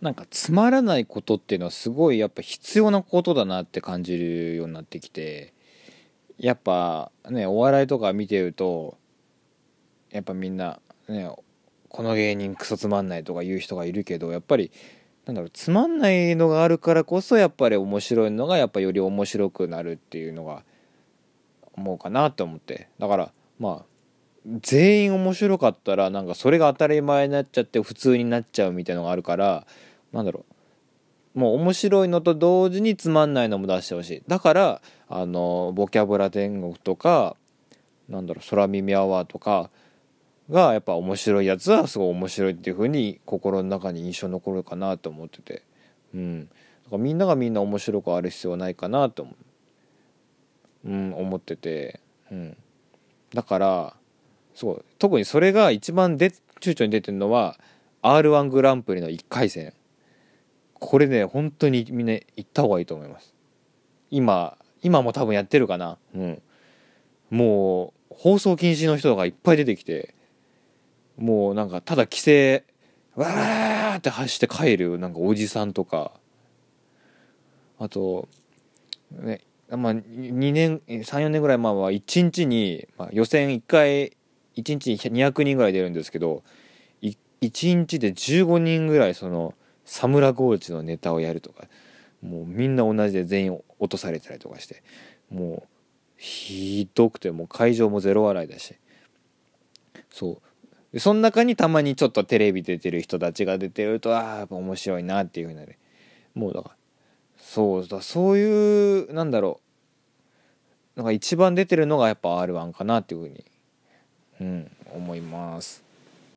なんかつまらないことっていうのはすごいやっぱ必要なことだなって感じるようになってきてやっぱねお笑いとか見てるとやっぱみんなねこの芸人クソつまんないとか言う人がいるけどやっぱりなんだろうつまんないのがあるからこそやっぱり面白いのがやっぱより面白くなるっていうのが思うかなと思って。だからまあ全員面白かったらなんかそれが当たり前になっちゃって普通になっちゃうみたいのがあるからなんだろう。もう面白いのと同時につまんないのも出してほしい。だからあのボキャブラ天国とかなんだろう空耳アワーとかがやっぱ面白いやつはすごい面白いっていう風に心の中に印象残るかなと思ってて。うん。だからみんながみんな面白くある必要はないかなと思う、うん、思ってて、うん、だからそう特にそれが一番で躊躇に出てるのは r 1グランプリの1回戦。これね本当にみんな行った方がいいと思います。今今も多分やってるかな。うん。もう放送禁止の人がいっぱい出てきてもうなんかただ規制わーって走って帰るなんかおじさんとか。あとねまあ2年34年ぐらい前は1日に、まあ、予選1回1日に200人ぐらい出るんですけど1日で15人ぐらいそのサムラゴーチのネタをやるとかもうみんな同じで全員落とされたりとかしてもうひどくてもう会場もゼロ笑いだし。そう。その中にたまにちょっとテレビ出てる人たちが出てるとああ面白いなっていうふうになる。もうだからそうだそういうなんだろう。なんか一番出てるのがやっぱ r 1かなっていうふうにうん思います。